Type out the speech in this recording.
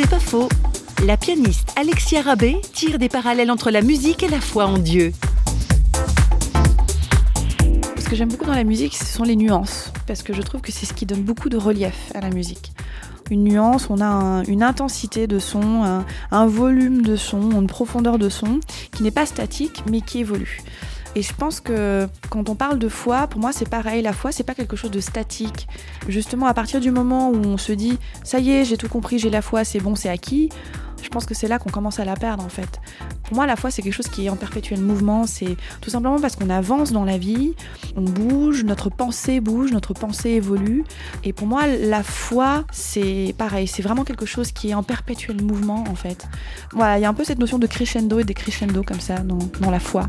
C'est pas faux. La pianiste Alexia Rabé tire des parallèles entre la musique et la foi en Dieu. Ce que j'aime beaucoup dans la musique, ce sont les nuances, parce que je trouve que c'est ce qui donne beaucoup de relief à la musique. Une nuance, on a une intensité de son, un, un volume de son, une profondeur de son qui n'est pas statique mais qui évolue. Et je pense que quand on parle de foi, pour moi c'est pareil, la foi c'est pas quelque chose de statique. Justement, à partir du moment où on se dit ça y est, j'ai tout compris, j'ai la foi, c'est bon, c'est acquis, je pense que c'est là qu'on commence à la perdre en fait. Pour moi, la foi c'est quelque chose qui est en perpétuel mouvement, c'est tout simplement parce qu'on avance dans la vie, on bouge, notre pensée bouge, notre pensée évolue. Et pour moi, la foi c'est pareil, c'est vraiment quelque chose qui est en perpétuel mouvement en fait. Voilà, il y a un peu cette notion de crescendo et décrescendo comme ça dans la foi.